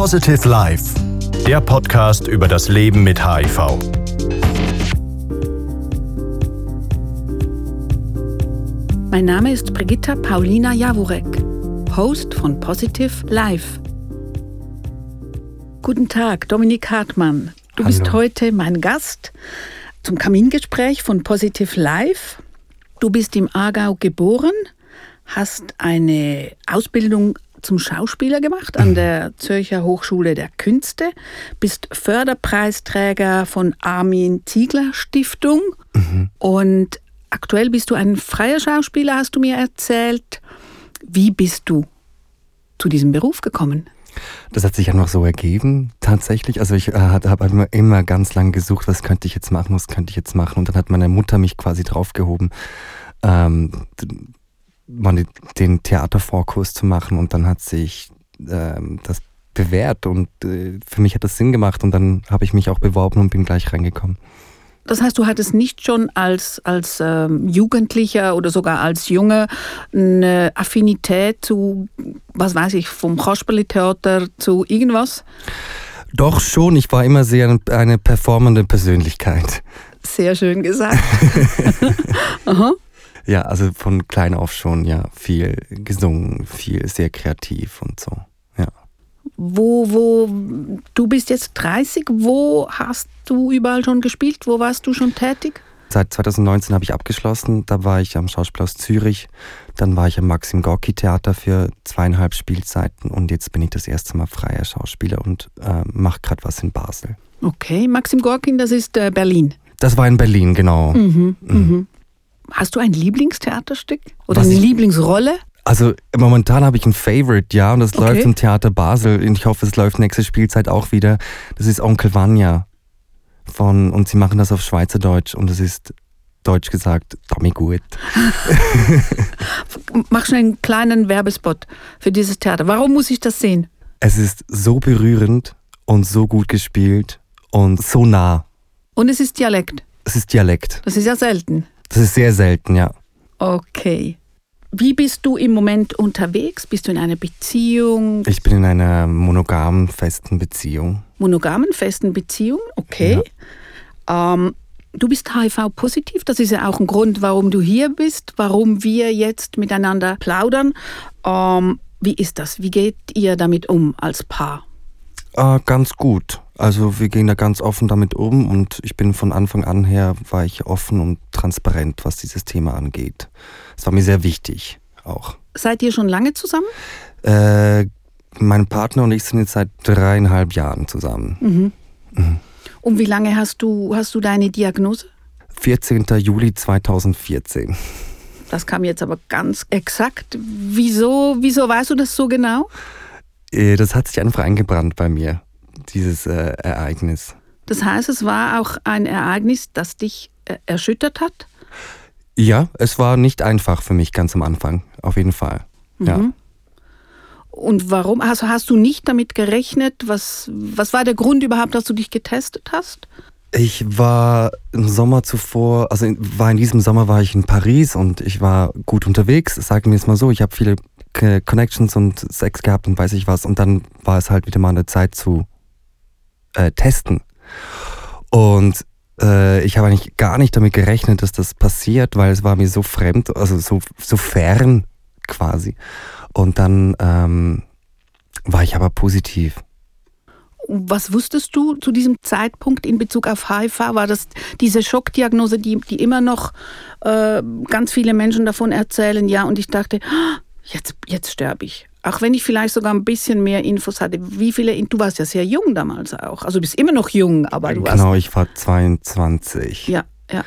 Positive Life, der Podcast über das Leben mit HIV. Mein Name ist Brigitta Paulina Jawurek, Host von Positive Life. Guten Tag, Dominik Hartmann. Du Hallo. bist heute mein Gast zum Kamingespräch von Positive Life. Du bist im Aargau geboren, hast eine Ausbildung zum Schauspieler gemacht an der Zürcher Hochschule der Künste, bist Förderpreisträger von Armin Ziegler Stiftung und aktuell bist du ein freier Schauspieler, hast du mir erzählt. Wie bist du zu diesem Beruf gekommen? Das hat sich einfach so ergeben, tatsächlich. Also ich äh, habe immer, immer ganz lange gesucht, was könnte ich jetzt machen, was könnte ich jetzt machen. Und dann hat meine Mutter mich quasi draufgehoben, ähm, mal den Theatervorkurs zu machen. Und dann hat sich ähm, das bewährt und äh, für mich hat das Sinn gemacht. Und dann habe ich mich auch beworben und bin gleich reingekommen. Das heißt, du hattest nicht schon als, als ähm, Jugendlicher oder sogar als Junge eine Affinität zu, was weiß ich, vom Kasperli-Theater zu irgendwas? Doch schon, ich war immer sehr eine, eine performende Persönlichkeit. Sehr schön gesagt. Aha. Ja, also von klein auf schon, ja, viel gesungen, viel sehr kreativ und so. Ja. Wo, wo, du bist jetzt 30, wo hast du überall schon gespielt? Wo warst du schon tätig? Seit 2019 habe ich abgeschlossen. Da war ich am Schauspielhaus Zürich. Dann war ich am Maxim Gorki Theater für zweieinhalb Spielzeiten. Und jetzt bin ich das erste Mal freier Schauspieler und äh, mache gerade was in Basel. Okay, Maxim Gorkin, das ist äh, Berlin. Das war in Berlin, genau. Mhm, mhm. Hast du ein Lieblingstheaterstück? Oder Was eine Lieblingsrolle? Also momentan habe ich ein Favorite, ja, und das Okay. läuft im Theater Basel. Und ich hoffe, es läuft nächste Spielzeit auch wieder. Das ist Onkel Vanya. Von, und sie machen das auf Schweizerdeutsch und es ist deutsch gesagt, Tommy gut. Mach schnell einen kleinen Werbespot für dieses Theater. Warum muss ich das sehen? Es ist so berührend und so gut gespielt und so nah. Und es ist Dialekt. Es ist Dialekt. Das ist ja selten. Das ist sehr selten, ja. Okay. Wie bist du im Moment unterwegs? Bist du in einer Beziehung, Ich bin in einer monogamen, festen Beziehung. monogamen, festen Beziehung? Okay. Ähm, du bist HIV-positiv. Das ist ja auch ein Grund, warum du hier bist, warum wir jetzt miteinander plaudern. Ähm, wie ist das? Wie geht ihr damit um als Paar? Ah, ganz gut. Also wir gehen da ganz offen damit um und ich bin von Anfang an her, war ich offen und transparent, was dieses Thema angeht. Es war mir sehr wichtig auch. Seid ihr schon lange zusammen? Äh, mein Partner und ich sind jetzt seit dreieinhalb Jahren zusammen. Und wie lange hast du, hast du deine Diagnose? 14. Juli 2014. Das kam jetzt aber ganz exakt. Wieso, wieso weißt du das so genau? Äh, Das hat sich einfach eingebrannt bei mir, dieses äh, Ereignis. Das heißt, es war auch ein Ereignis, das dich äh, erschüttert hat? Ja, es war nicht einfach für mich ganz am Anfang, auf jeden Fall. Ja. Mhm. Und warum? Also hast du nicht damit gerechnet? Was, was war der Grund überhaupt, dass du dich getestet hast? Ich war im Sommer zuvor, also in, war in diesem Sommer war ich in Paris und ich war gut unterwegs, sagen wir es mal so. Ich habe viele Connections und Sex gehabt und weiß ich was. Und dann war es halt wieder mal eine Zeit zu äh, testen. Und äh, ich habe eigentlich gar nicht damit gerechnet, dass das passiert, weil es war mir so fremd, also so, so fern quasi. Und dann ähm, war ich aber positiv. Was wusstest du zu diesem Zeitpunkt in Bezug auf HIV? War das diese Schockdiagnose, die, die immer noch äh, ganz viele Menschen davon erzählen? Ja, und ich dachte, "Ah, jetzt, jetzt sterbe ich. Auch wenn ich vielleicht sogar ein bisschen mehr Infos hatte. Wie viele, du warst ja sehr jung damals auch. Also du bist immer noch jung, aber du warst. Genau, ich war 22. Ja, ja.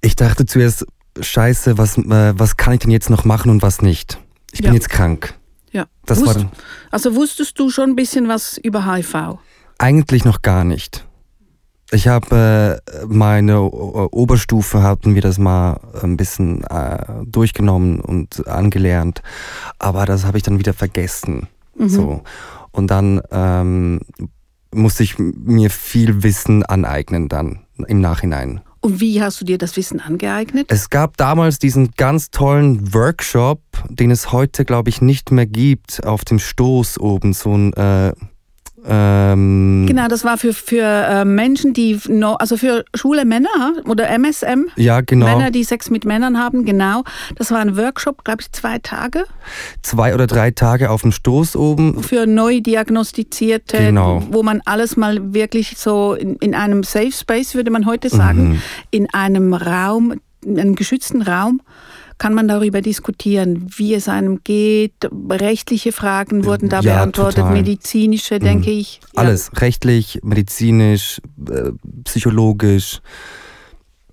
Ich dachte zuerst, scheiße, was, äh, was kann ich denn jetzt noch machen und was nicht? Ich bin Ja. jetzt krank. ja. Das war Wusst, dann also wusstest du schon ein bisschen was über HIV? eigentlich noch gar nicht. Ich habe äh, meine Oberstufe, hatten wir das mal ein bisschen äh, durchgenommen und angelernt, aber das habe ich dann wieder vergessen. Mhm. So. Und dann ähm, musste ich mir viel Wissen aneignen dann im Nachhinein. Und wie hast du dir das Wissen angeeignet? Es gab damals diesen ganz tollen Workshop, den es heute, glaube ich, nicht mehr gibt, auf dem Stoß oben, so ein äh, ähm, genau, das war für, für äh, Menschen, die, no, also für schwule Männer oder MSM. Ja, genau. Männer, die Sex mit Männern haben, genau. Das war ein Workshop, glaube ich, zwei Tage. Zwei oder drei Tage auf dem Stoß oben. Für neu diagnostizierte, genau. wo man alles mal wirklich so in, in einem Safe Space, würde man heute sagen, mhm. in einem Raum, in einem geschützten Raum kann man darüber diskutieren, wie es einem geht. Rechtliche Fragen wurden da ja, beantwortet, total. medizinische, denke mhm. ich. Ja. Alles, rechtlich, medizinisch, äh, psychologisch.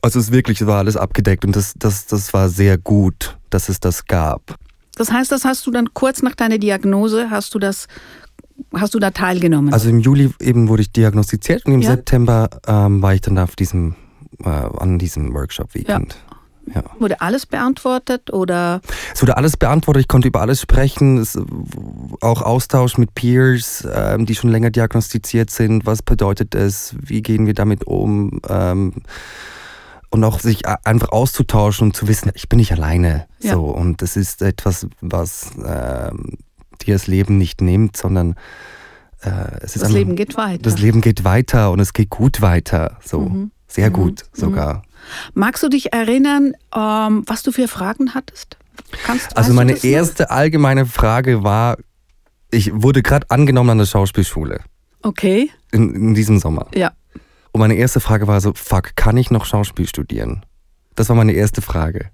Also es wirklich war alles abgedeckt und das, das, das war sehr gut, dass es das gab. Das heißt, das hast du dann kurz nach deiner Diagnose, hast du das hast du da teilgenommen? Also im Juli eben wurde ich diagnostiziert und im ja. September ähm, war ich dann auf diesem, äh, an diesem Workshop-Weekend. Ja. Ja. Wurde alles beantwortet oder? Es wurde alles beantwortet, ich konnte über alles sprechen. Es, auch Austausch mit Peers, ähm, die schon länger diagnostiziert sind. Was bedeutet es? Wie gehen wir damit um? Ähm, und auch sich einfach auszutauschen und zu wissen, ich bin nicht alleine. Ja. So. Und das ist etwas, was ähm, dir das Leben nicht nimmt, sondern äh, es ist das Leben geht weiter. Das Leben geht weiter und es geht gut weiter. So. Mhm. Sehr mhm. gut sogar. Magst du dich erinnern, ähm, was du für Fragen hattest? Kannst, also meine erste allgemeine Frage war, ich wurde gerade angenommen an der Schauspielschule. Okay. In, in diesem Sommer. Ja. Und meine erste Frage war so, fuck, kann ich noch Schauspiel studieren? Das war meine erste Frage.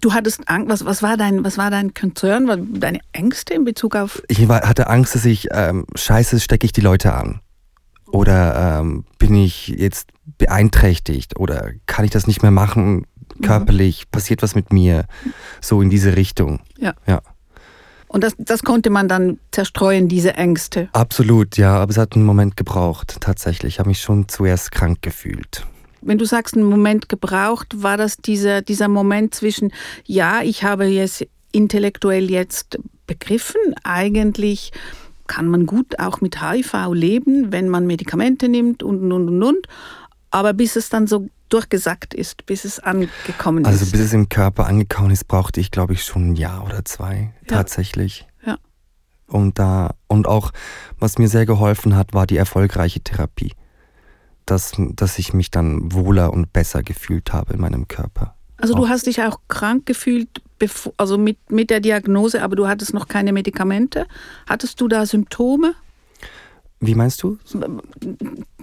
Du hattest Angst, was, was, war dein, was war dein Concern, deine Ängste in Bezug auf... Ich hatte Angst, dass ich, ähm, scheiße, stecke ich die Leute an. Oder ähm, bin ich jetzt beeinträchtigt oder kann ich das nicht mehr machen körperlich? Mhm. Passiert was mit mir? So in diese Richtung. Ja. ja. Und das, das konnte man dann zerstreuen, diese Ängste. Absolut, ja. Aber es hat einen Moment gebraucht, tatsächlich. Ich habe mich schon zuerst krank gefühlt. Wenn du sagst, einen Moment gebraucht, war das dieser, dieser Moment zwischen, ja, ich habe es intellektuell jetzt begriffen, eigentlich kann man gut auch mit HIV leben, wenn man Medikamente nimmt und, und, und, und. Aber bis es dann so durchgesackt ist, bis es angekommen also, ist. Also bis es im Körper angekommen ist, brauchte ich, glaube ich, schon ein Jahr oder zwei ja. tatsächlich. Ja. Und da und auch, was mir sehr geholfen hat, war die erfolgreiche Therapie. Dass, dass ich mich dann wohler und besser gefühlt habe in meinem Körper. Also du hast dich auch krank gefühlt, also mit, mit der Diagnose, aber du hattest noch keine Medikamente. Hattest du da Symptome? Wie meinst du?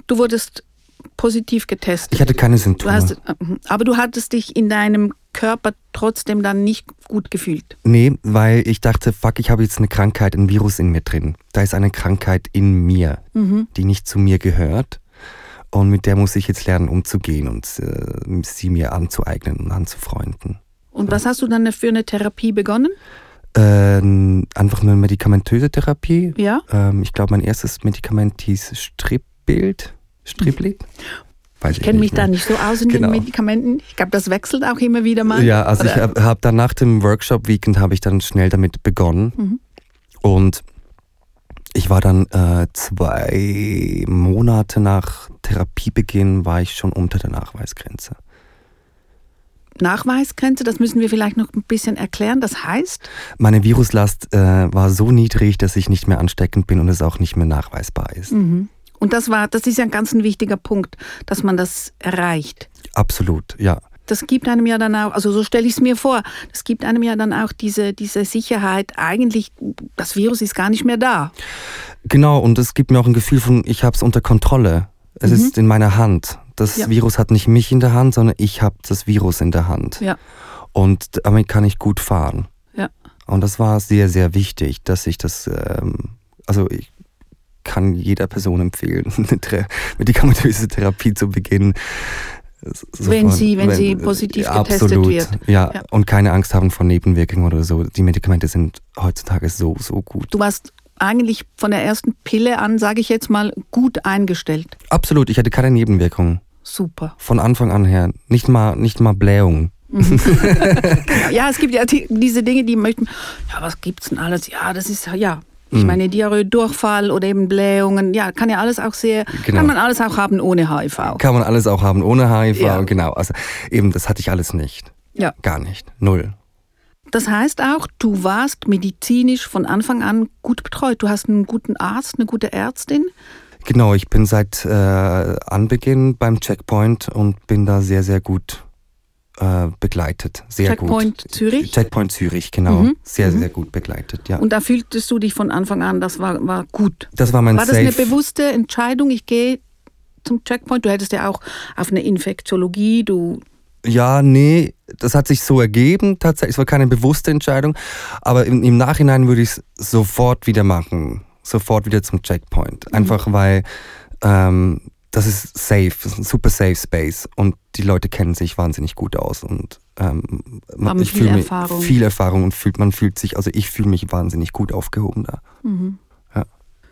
Du wurdest positiv getestet. Ich hatte keine Symptome. Du hast, aber du hattest dich in deinem Körper trotzdem dann nicht gut gefühlt. Nee, weil ich dachte, fuck, ich habe jetzt eine Krankheit, ein Virus in mir drin. Da ist eine Krankheit in mir, mhm. die nicht zu mir gehört. Und mit der muss ich jetzt lernen, umzugehen und äh, sie mir anzueignen und anzufreunden. Und was hast du dann für eine Therapie begonnen? Äh, einfach eine medikamentöse Therapie. Ja. Ähm, ich glaube, mein erstes Medikament hieß Stripbild. Striplit? Weiß ich kenne mich mehr. da nicht so aus in genau. den Medikamenten. Ich glaube, das wechselt auch immer wieder mal. Ja, also Oder? ich habe hab dann nach dem Workshop-Weekend habe ich dann schnell damit begonnen. Mhm. Und ich war dann äh, zwei Monate nach Therapiebeginn war ich schon unter der Nachweisgrenze. Nachweisgrenze, das müssen wir vielleicht noch ein bisschen erklären. Das heißt? Meine Viruslast äh, war so niedrig, dass ich nicht mehr ansteckend bin und es auch nicht mehr nachweisbar ist. Mhm. Und das war, das ist ja ein ganz ein wichtiger Punkt, dass man das erreicht. Absolut, ja. Das gibt einem ja dann auch, also so stelle ich es mir vor, das gibt einem ja dann auch diese, diese Sicherheit, eigentlich, das Virus ist gar nicht mehr da. Genau, und es gibt mir auch ein Gefühl von, ich habe es unter Kontrolle. Es mhm. ist in meiner Hand. Das ja. Virus hat nicht mich in der Hand, sondern ich habe das Virus in der Hand. Ja. Und damit kann ich gut fahren. Ja. Und das war sehr, sehr wichtig, dass ich das, ähm, also ich kann jeder Person empfehlen, eine medikamentöse Therapie zu beginnen. Sofort, wenn sie, wenn, wenn sie positiv ja, getestet absolut, wird. Ja, ja, und keine Angst haben vor Nebenwirkungen oder so. Die Medikamente sind heutzutage so, so gut. Du warst eigentlich von der ersten Pille an, sage ich jetzt mal, gut eingestellt. Absolut, ich hatte keine Nebenwirkungen. Super. Von Anfang an her. Nicht mal, nicht mal Blähung. Mhm. ja, es gibt ja die, diese Dinge, die möchten, ja, was gibt's denn alles? Ja, das ist, ja, Ich meine, Diarrhoe, Durchfall oder eben Blähungen, ja, kann ja alles auch sehr, Genau. kann man alles auch haben ohne HIV. Kann man alles auch haben ohne HIV, Ja. genau. Also eben, das hatte ich alles nicht. Ja. Gar nicht. Null. Das heißt auch, du warst medizinisch von Anfang an gut betreut. Du hast einen guten Arzt, eine gute Ärztin. Genau, ich bin seit äh, Anbeginn beim Checkpoint und bin da sehr, sehr gut äh, begleitet. Sehr Checkpoint gut. Zürich? Checkpoint Zürich, genau. Mhm. Sehr, sehr gut begleitet, ja. Und da fühltest du dich von Anfang an, das war, war gut. das war mein War das Safe. eine bewusste Entscheidung? Ich gehe zum Checkpoint. Du hättest ja auch auf eine Infektiologie, du. Ja, nee, das hat sich so ergeben tatsächlich. Es war keine bewusste Entscheidung, aber im, im Nachhinein würde ich es sofort wieder machen. Sofort wieder zum Checkpoint. Einfach weil ähm, das ist safe, das ist ein super safe Space und die Leute kennen sich wahnsinnig gut aus und ähm, man- ich viel fühl mich- Erfahrung. Viel Erfahrung und fühlt, man fühlt sich, also ich fühle mich wahnsinnig gut aufgehoben da.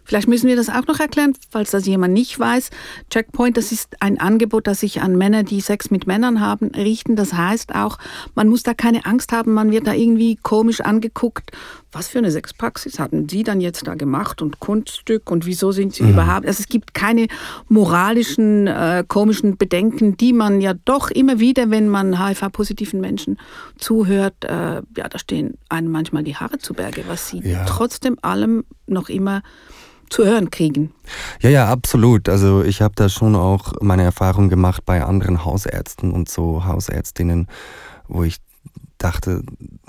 Vielleicht müssen wir das auch noch erklären, falls das jemand nicht weiß. Checkpoint, das ist ein Angebot, das sich an Männer, die Sex mit Männern haben, richten. Das heißt auch, man muss da keine Angst haben, man wird da irgendwie komisch angeguckt. Was für eine Sexpraxis hatten Sie dann jetzt da gemacht und Kunststück und wieso sind Sie überhaupt? Also es gibt keine moralischen, äh, komischen Bedenken, die man ja doch immer wieder, wenn man HIV-positiven Menschen zuhört, äh, ja, da stehen einem manchmal die Haare zu Berge, was sie Ja. trotzdem allem noch immer zu hören kriegen. Ja, ja, absolut. Also ich habe da schon auch meine Erfahrung gemacht bei anderen Hausärzten und so Hausärztinnen, wo ich dachte,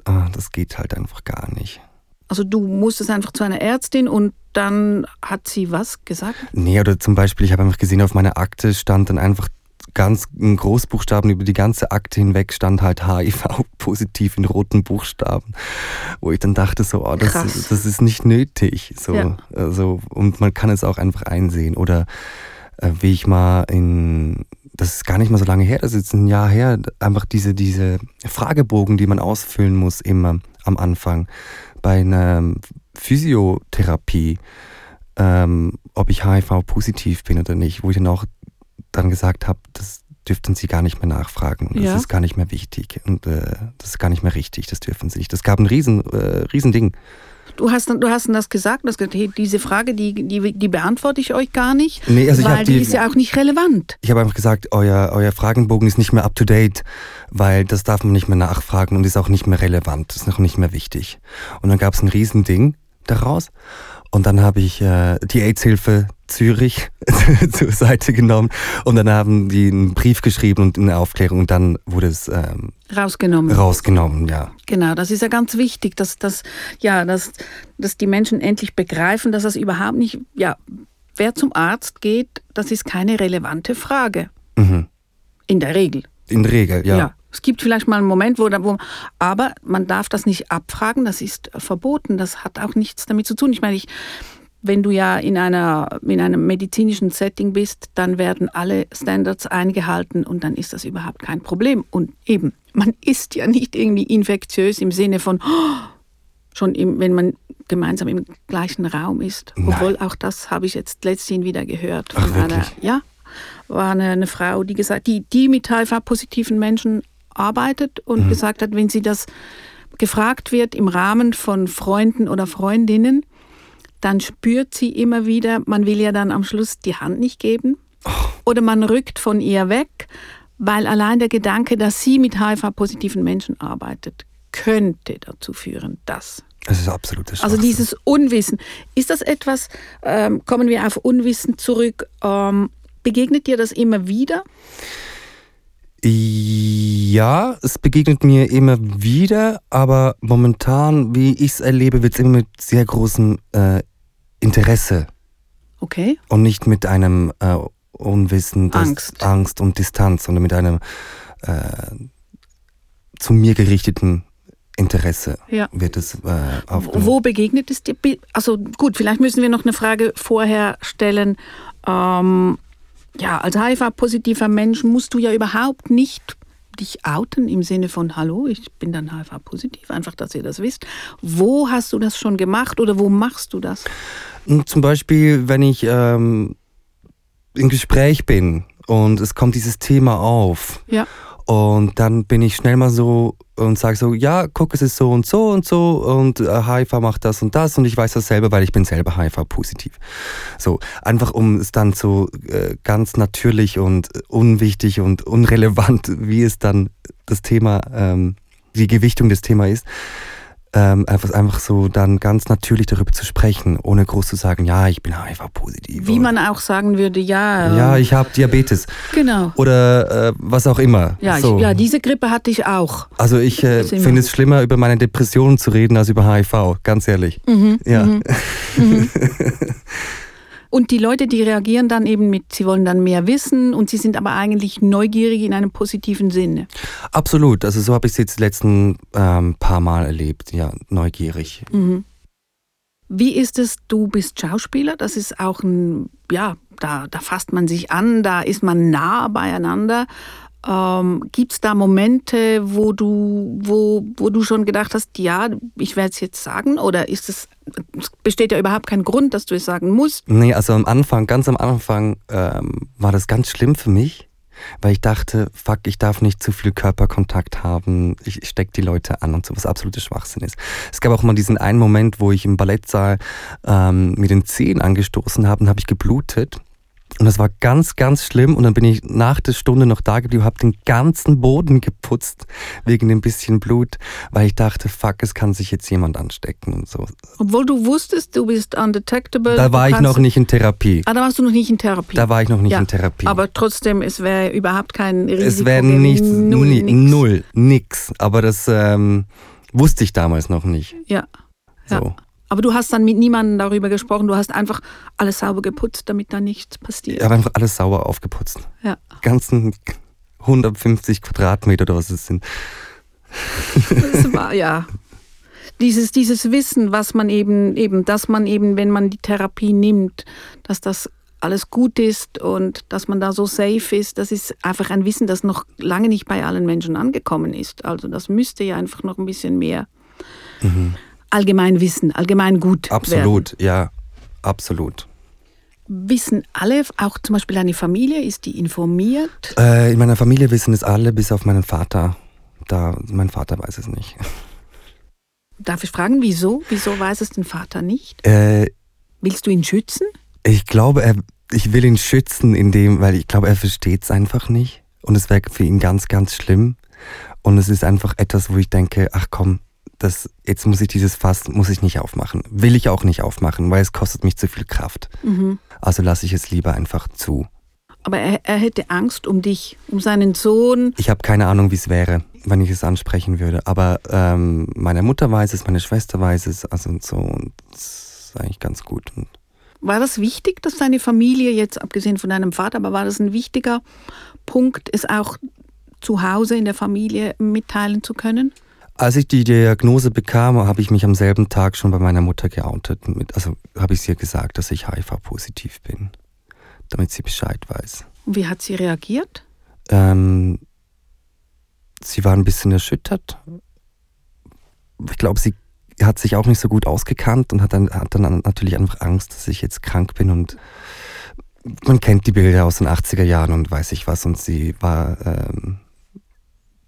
ah, das geht halt einfach gar nicht. Also du musstest einfach zu einer Ärztin und dann hat sie was gesagt? Nee, oder zum Beispiel, ich habe einfach gesehen, auf meiner Akte stand dann einfach ganz in Großbuchstaben über die ganze Akte hinweg stand halt HIV positiv in roten Buchstaben, wo ich dann dachte so, oh, das, Krass. das ist nicht nötig, so, Ja. also und man kann es auch einfach einsehen oder äh, wie ich mal in das ist gar nicht mal so lange her, das ist jetzt ein Jahr her, einfach diese diese Fragebogen, die man ausfüllen muss immer am Anfang bei einer Physiotherapie ähm, ob ich HIV-positiv bin oder nicht, wo ich dann auch dann gesagt habe, das dürften sie gar nicht mehr nachfragen. Und Ja. Das ist gar nicht mehr wichtig und äh, das ist gar nicht mehr richtig, das dürfen sie nicht. Das gab ein riesen, äh, riesen Ding. Du hast, dann- du hast das gesagt, gesagt, hey, diese Frage, die, die, die beantworte ich euch gar nicht, Nee, also weil die, die- ist ja auch nicht relevant. Ich habe einfach gesagt, euer, euer Fragenbogen ist nicht mehr up to date, weil das darf man nicht mehr nachfragen und ist auch nicht mehr relevant, ist noch nicht mehr wichtig. Und dann gab es ein Riesending daraus und dann habe ich äh, die AIDS-Hilfe Zürich zur Seite genommen und dann haben die einen Brief geschrieben und eine Aufklärung und dann wurde es ähm, Rausgenommen. rausgenommen, ja. Genau, das ist ja ganz wichtig, dass, dass, ja, dass, dass die Menschen endlich begreifen, dass das überhaupt nicht, ja, wer zum Arzt geht, das ist keine relevante Frage. Mhm. In der Regel. In der Regel, ja. Es gibt vielleicht mal einen Moment, wo, da- wo, aber man darf das nicht abfragen, das ist verboten, das hat auch nichts damit zu tun. Ich meine, ich, wenn du ja in, einer, in einem medizinischen Setting bist, dann werden alle Standards eingehalten und dann ist das überhaupt kein Problem. Und eben, man ist ja nicht irgendwie infektiös im Sinne von, oh, schon im, wenn man gemeinsam im gleichen Raum ist. Nein. Obwohl auch das habe ich jetzt letztens wieder gehört Ach, von einer, wirklich? ja, war eine, eine Frau, die gesagt, die, die mit HIV-positiven Menschen arbeitet und Mhm. gesagt hat, wenn sie das gefragt wird im Rahmen von Freunden oder Freundinnen, dann spürt sie immer wieder, man will ja dann am Schluss die Hand nicht geben oder man rückt von ihr weg, weil allein der Gedanke, dass sie mit HIV-positiven Menschen arbeitet, könnte dazu führen, dass. Es ist absolutes Also Schwachsinn. dieses Unwissen. Ist das etwas, ähm, kommen wir auf Unwissen zurück, ähm, begegnet dir das immer wieder? Ja, es begegnet mir immer wieder, aber momentan, wie ich es erlebe, wird es immer mit sehr großem äh, Interesse Okay. und nicht mit einem äh, Unwissen, Angst. Angst und Distanz, sondern mit einem äh, zu mir gerichteten Interesse Ja. wird es äh, aufgenommen. Wo begegnet es dir? Also gut, vielleicht müssen wir noch eine Frage vorher stellen. Ähm, ja, als HIV-positiver Mensch musst du ja überhaupt nicht dich outen im Sinne von Hallo, ich bin dann HIV-positiv, einfach, dass ihr das wisst. Wo hast du das schon gemacht oder wo machst du das? Und Zum Beispiel, wenn ich ähm, im Gespräch bin und es kommt dieses Thema auf Ja. Und dann bin ich schnell mal so und sage so, ja, guck, es ist so und so und so und äh, HIV macht das und das und ich weiß das selber, weil ich bin selber HIV-positiv. So, einfach um es dann so äh, ganz natürlich und unwichtig und unrelevant, wie es dann das Thema, ähm, die Gewichtung des Themas ist, ähm, einfach, so dann ganz natürlich darüber zu sprechen, ohne groß zu sagen, ja, ich bin HIV-positiv. Wie man auch sagen würde, ja. Ja, ich habe Diabetes. Genau. Oder äh, was auch immer. Ja, so. ich, ja, diese Grippe hatte ich auch. Also ich äh, finde es schlimmer, über meine Depressionen zu reden, als über HIV, ganz ehrlich. Mhm, Ja. mhm, mhm. Und die Leute, die reagieren dann eben mit, sie wollen dann mehr wissen und sie sind aber eigentlich neugierig in einem positiven Sinne. Absolut. Also so habe ich es jetzt die letzten ähm, paar Mal erlebt. Ja, neugierig. Mhm. Wie ist es, du bist Schauspieler? Das ist auch ein, ja, da, da fasst man sich an, da ist man nah beieinander. Ähm, Gibt es da Momente, wo du, wo, wo du schon gedacht hast, ja, ich werde es jetzt sagen? Oder ist es, es besteht ja überhaupt kein Grund, dass du es sagen musst? Nee, also am Anfang, ganz am Anfang ähm, war das ganz schlimm für mich, weil ich dachte, fuck, ich darf nicht zu viel Körperkontakt haben, ich steck die Leute an und so, was absoluter Schwachsinn ist. Es gab auch mal diesen einen Moment, wo ich im Ballettsaal ähm, mir den Zehen angestoßen habe und habe ich geblutet. Und das war ganz, ganz schlimm. Und dann bin ich nach der Stunde noch da geblieben, habe den ganzen Boden geputzt wegen dem bisschen Blut, weil ich dachte, fuck, es kann sich jetzt jemand anstecken und so. Obwohl du wusstest, du bist undetectable. Da war ich noch nicht in Therapie. Ah, da warst du noch nicht in Therapie. Da war ich noch nicht Ja, in Therapie. Aber trotzdem, es wäre überhaupt kein Risiko. es wäre nichts, null, ni- nix. null, nix. Aber das ähm, wusste ich damals noch nicht. Ja. Ja. Aber du hast dann mit niemandem darüber gesprochen. Du hast einfach alles sauber geputzt, damit da nichts passiert. Ich habe einfach alles sauber aufgeputzt. Ja. Ganzen 150 Quadratmeter oder was es sind. Das war ja. Dieses, dieses Wissen, was man eben, eben, dass man eben, wenn man die Therapie nimmt, dass das alles gut ist und dass man da so safe ist, das ist einfach ein Wissen, das noch lange nicht bei allen Menschen angekommen ist. Also das müsste ja einfach noch ein bisschen mehr allgemein wissen, allgemein gut werden. Absolut, ja, absolut. Wissen alle, auch zum Beispiel deine Familie, ist die informiert? Äh, in meiner Familie wissen es alle, bis auf meinen Vater. Da, mein Vater weiß es nicht. Darf ich fragen, wieso? Wieso weiß es den Vater nicht? Äh, Willst du ihn schützen? ich glaube, er, ich will ihn schützen, in dem, weil ich glaube, er versteht es einfach nicht. Und es wäre für ihn ganz, ganz schlimm. Und es ist einfach etwas, wo ich denke, ach komm, das, jetzt muss ich dieses Fass, muss ich nicht aufmachen. Will ich auch nicht aufmachen, weil es kostet mich zu viel Kraft. Mhm. Also lasse ich es lieber einfach zu. Aber er, er hätte Angst um dich, um seinen Sohn. Ich habe keine Ahnung, wie es wäre, wenn ich es ansprechen würde. Aber ähm, meine Mutter weiß es, meine Schwester weiß es, also und so. Und es ist eigentlich ganz gut. Und War das wichtig, dass deine Familie, jetzt abgesehen von deinem Vater, aber war das ein wichtiger Punkt, es auch zu Hause in der Familie mitteilen zu können? Als ich die Diagnose bekam, habe ich mich am selben Tag schon bei meiner Mutter geoutet. Mit, also habe ich ihr gesagt, dass ich HIV-positiv bin, damit sie Bescheid weiß. Wie hat sie reagiert? Ähm, sie war ein bisschen erschüttert. Ich glaube, sie hat sich auch nicht so gut ausgekannt und hat dann, hat dann natürlich einfach Angst, dass ich jetzt krank bin und man kennt die Bilder aus den 80er Jahren und weiß ich was und sie war ähm,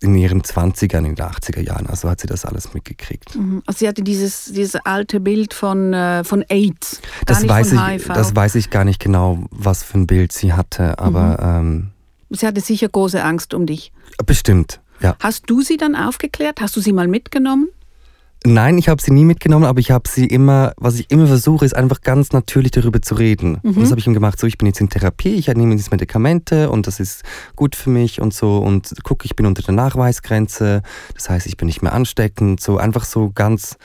in ihren 20ern, in den 80er Jahren, also hat sie das alles mitgekriegt. Mhm. Also sie hatte dieses, dieses alte Bild von, äh, von AIDS. Das weiß, von ich, das weiß ich gar nicht genau, was für ein Bild sie hatte, aber ähm, sie hatte sicher große Angst um dich. bestimmt, ja. Hast du sie dann aufgeklärt? Hast du sie mal mitgenommen? Nein, ich habe sie nie mitgenommen, aber ich habe sie immer, was ich immer versuche, ist einfach ganz natürlich darüber zu reden. Und das habe ich ihm gemacht, so ich bin jetzt in Therapie, ich nehme jetzt Medikamente und das ist gut für mich und so und guck, ich bin unter der Nachweisgrenze, das heißt, ich bin nicht mehr ansteckend, so einfach so ganz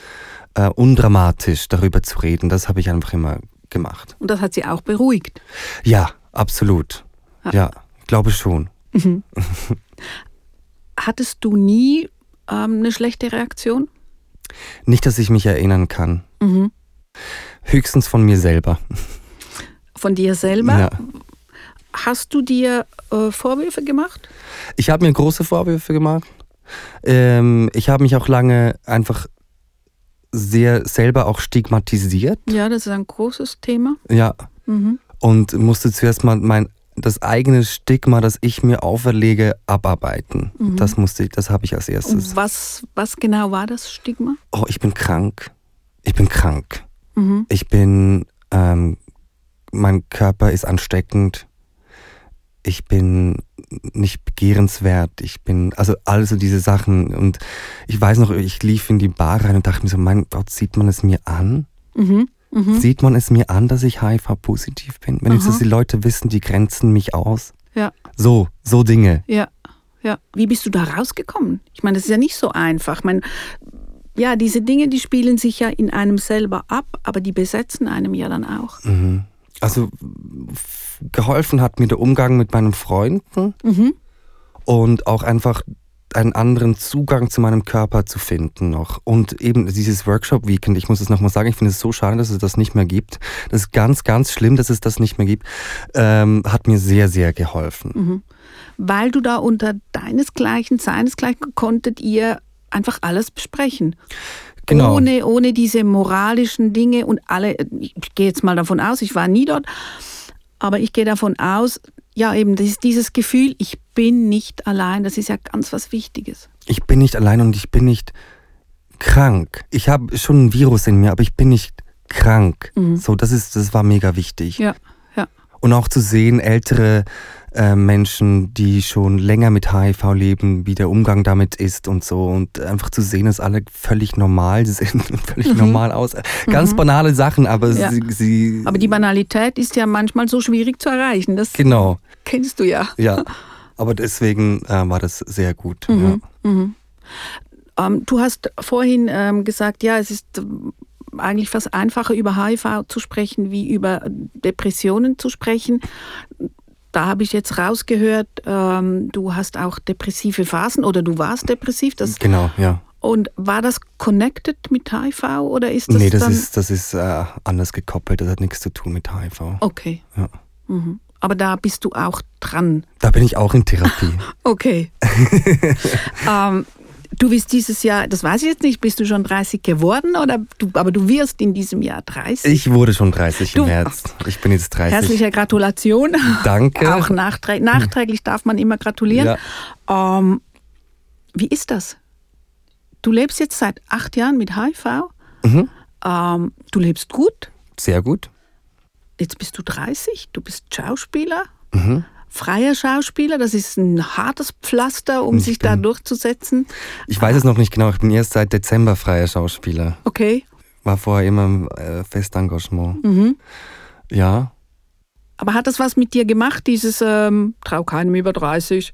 äh, undramatisch darüber zu reden, das habe ich einfach immer gemacht. Und das hat sie auch beruhigt. Ja, absolut. Ja. Ja, ich glaube schon. Hattest du nie ähm, eine schlechte Reaktion? Nicht, dass ich mich erinnern kann. Mhm. Höchstens von mir selber. Von dir selber? Ja. Hast du dir äh, Vorwürfe gemacht? Ich habe mir große Vorwürfe gemacht. Ähm, ich habe mich auch lange einfach sehr selber auch stigmatisiert. Ja, das ist ein großes Thema. Ja. Mhm. Und musste zuerst mal mein das eigene Stigma, das ich mir auferlege, abarbeiten. Mhm. Das musste ich, das habe ich als erstes. Und was, was genau war das Stigma? Oh, ich bin krank. Ich bin krank. Mhm. Ich bin, ähm, mein Körper ist ansteckend. Ich bin nicht begehrenswert. Ich bin, also all so diese Sachen. Und ich weiß noch, ich lief in die Bar rein und dachte mir so, mein Gott, sieht man es mir an? Mhm. Mhm. Sieht man es mir an, dass ich HIV-positiv bin? Wenn jetzt die Leute wissen, die grenzen mich aus. Ja. So, so Dinge. Ja, ja. Wie bist du da rausgekommen? Ich meine, das ist ja nicht so einfach. Ich meine, ja, diese Dinge, die spielen sich ja in einem selber ab, aber die besetzen einem ja dann auch. Mhm. Also geholfen hat mir der Umgang mit meinen Freunden Mhm. und auch einfach einen anderen Zugang zu meinem Körper zu finden noch. Und eben dieses Workshop-Weekend, ich muss es nochmal sagen, ich finde es so schade, dass es das nicht mehr gibt. Das ist ganz, ganz schlimm, dass es das nicht mehr gibt. Ähm, hat mir sehr, sehr geholfen. Mhm. Weil du da unter deinesgleichen, seinesgleichen konntet ihr einfach alles besprechen. Genau. Ohne, ohne diese moralischen Dinge und alle, ich gehe jetzt mal davon aus, ich war nie dort, aber ich gehe davon aus, ja eben das ist dieses Gefühl, ich bin nicht allein, das ist ja ganz was Wichtiges. Ich bin nicht allein und ich bin nicht krank. Ich habe schon ein Virus in mir, aber ich bin nicht krank. Mhm. So, das ist, das war mega wichtig. Ja. Und auch zu sehen, ältere äh, Menschen, die schon länger mit HIV leben, wie der Umgang damit ist und so. Und einfach zu sehen, dass alle völlig normal sind und völlig normal aus. Ganz banale Sachen, aber Mhm. Ja. sie, sie. Aber die Banalität ist ja manchmal so schwierig zu erreichen. Das Genau, kennst du ja. ja. Aber deswegen äh, war das sehr gut. Mhm. Ja. Ähm, du hast vorhin ähm, gesagt, ja, es ist eigentlich fast einfacher über HIV zu sprechen, wie über Depressionen zu sprechen. Da habe ich jetzt rausgehört, ähm, du hast auch depressive Phasen oder du warst depressiv. Das, Genau, ja. und war das connected mit HIV oder ist das nee, das ist, das ist äh, anders gekoppelt. Das hat nichts zu tun mit HIV. okay. Ja. Mhm. Aber da bist du auch dran. Da bin ich auch in Therapie. Okay. ähm, du bist dieses Jahr, das weiß ich jetzt nicht, bist du schon 30 geworden oder du, aber du wirst in diesem Jahr 30. Ich wurde schon 30 Du- im März. Ich bin jetzt 30. Herzliche Gratulation. Danke. Auch nachträ nachträglich darf man immer gratulieren. Ähm, wie ist das? Du lebst jetzt seit acht Jahren mit HIV. Mhm. Ähm, du lebst gut. Sehr gut. Jetzt bist du 30. Du bist Schauspieler. Mhm. Freier Schauspieler. Das ist ein hartes Pflaster, um Ich sich da durchzusetzen. Ich weiß es noch nicht genau. Ich bin erst seit Dezember freier Schauspieler. Okay. War vorher immer im äh, Festengagement. Mhm. Ja. Aber hat das was mit dir gemacht, dieses ähm, Trau keinem über 30?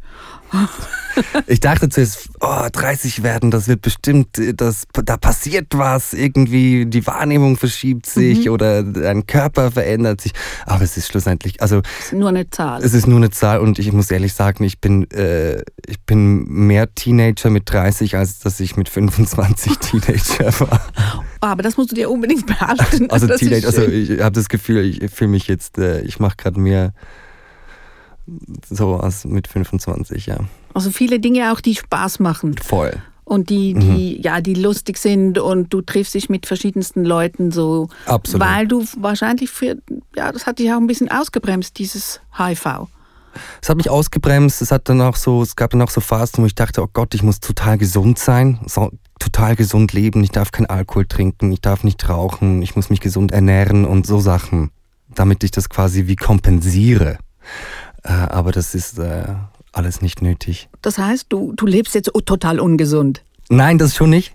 Ich dachte zuerst, oh, 30 werden, das wird bestimmt, das, da passiert was, irgendwie die Wahrnehmung verschiebt sich Mhm. oder dein Körper verändert sich. Aber es ist schlussendlich, also Das ist nur eine Zahl. es ist nur eine Zahl und ich muss ehrlich sagen, ich bin, äh, ich bin mehr Teenager mit 30, als dass ich mit 25 Teenager war. Aber das musst du dir unbedingt behalten. Also Teenager, also ich habe das Gefühl, ich fühle mich jetzt, äh, ich mache gerade mehr so als mit 25, ja. also viele Dinge auch, die Spaß machen Voll. und die, die, ja, die lustig sind und du triffst dich mit verschiedensten Leuten so. Absolut. Weil du wahrscheinlich für, ja, das hat dich auch ein bisschen ausgebremst, dieses HIV. Es hat mich ausgebremst, es hat dann auch so, es gab dann auch so Phasen, wo ich dachte, oh Gott, ich muss total gesund sein, so, total gesund leben, ich darf keinen Alkohol trinken, ich darf nicht rauchen, ich muss mich gesund ernähren und so Sachen, damit ich das quasi wie kompensiere. Äh, aber das ist äh, alles nicht nötig. Das heißt, du, du lebst jetzt total ungesund. Nein, das schon nicht.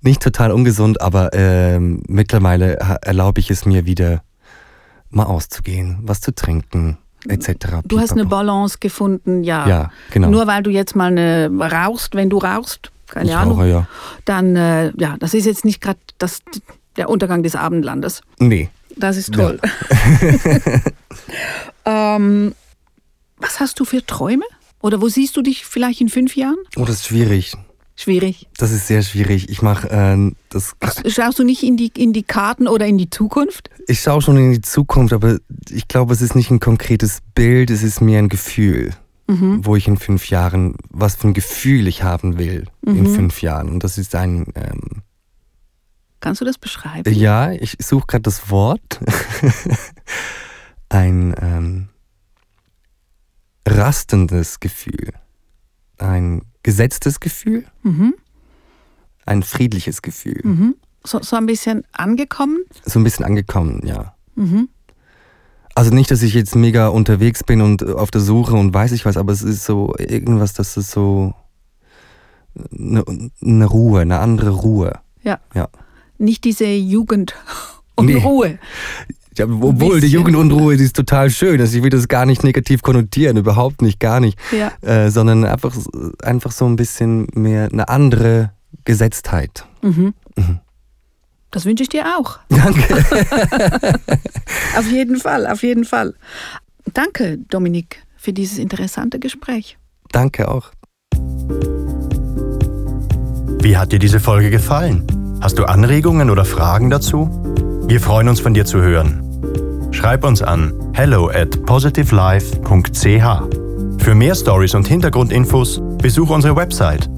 Nicht total ungesund, aber ähm, mittlerweile erlaube ich es mir wieder, mal auszugehen, was zu trinken, etc. Du hast eine. Balance gefunden, ja. Ja, genau. Nur weil du jetzt mal eine rauchst, wenn du rauchst, keine ich Ahnung, rauche, ja. dann, äh, ja, das ist jetzt nicht gerade das- der Untergang des Abendlandes. Nee. Das ist toll. ähm, was hast du für Träume? Oder wo siehst du dich vielleicht in fünf Jahren? Oh, das ist schwierig. Schwierig. Das ist sehr schwierig. Ich mache äh, das. Schaust du nicht in die, in die Karten oder in die Zukunft? Ich schaue schon in die Zukunft, aber ich glaube, es ist nicht ein konkretes Bild, es ist mehr ein Gefühl, Mhm. wo ich in fünf Jahren, was für ein Gefühl ich haben will in fünf Jahren. Und das ist ein, ähm, Kannst du das beschreiben? ja, ich suche gerade das Wort. ein, ähm, rastendes Gefühl, ein gesetztes Gefühl, Mhm. ein friedliches Gefühl. Mhm. So, so ein bisschen angekommen. So ein bisschen angekommen, ja. Mhm. Also nicht, dass ich jetzt mega unterwegs bin und äh, auf der Suche und weiß ich was, aber es ist so irgendwas, das ist so eine, eine Ruhe, eine andere Ruhe. Ja. Ja. Nicht diese Jugend und Nee. Ruhe. Ja, obwohl die. Jugendunruhe, die ist total schön. Also ich will das gar nicht negativ konnotieren, überhaupt nicht, gar nicht. Ja. Äh, sondern einfach, einfach so ein bisschen mehr eine andere Gesetztheit. Mhm. Mhm. Das wünsche ich dir auch. Danke. Auf jeden Fall, auf jeden Fall. Danke, Dominik, für dieses interessante Gespräch. Danke auch. Wie hat dir diese Folge gefallen? Hast du Anregungen oder Fragen dazu? Wir freuen uns von dir zu hören. Schreib uns an hello at positivelife.ch. Für mehr Stories und Hintergrundinfos besuch unsere Website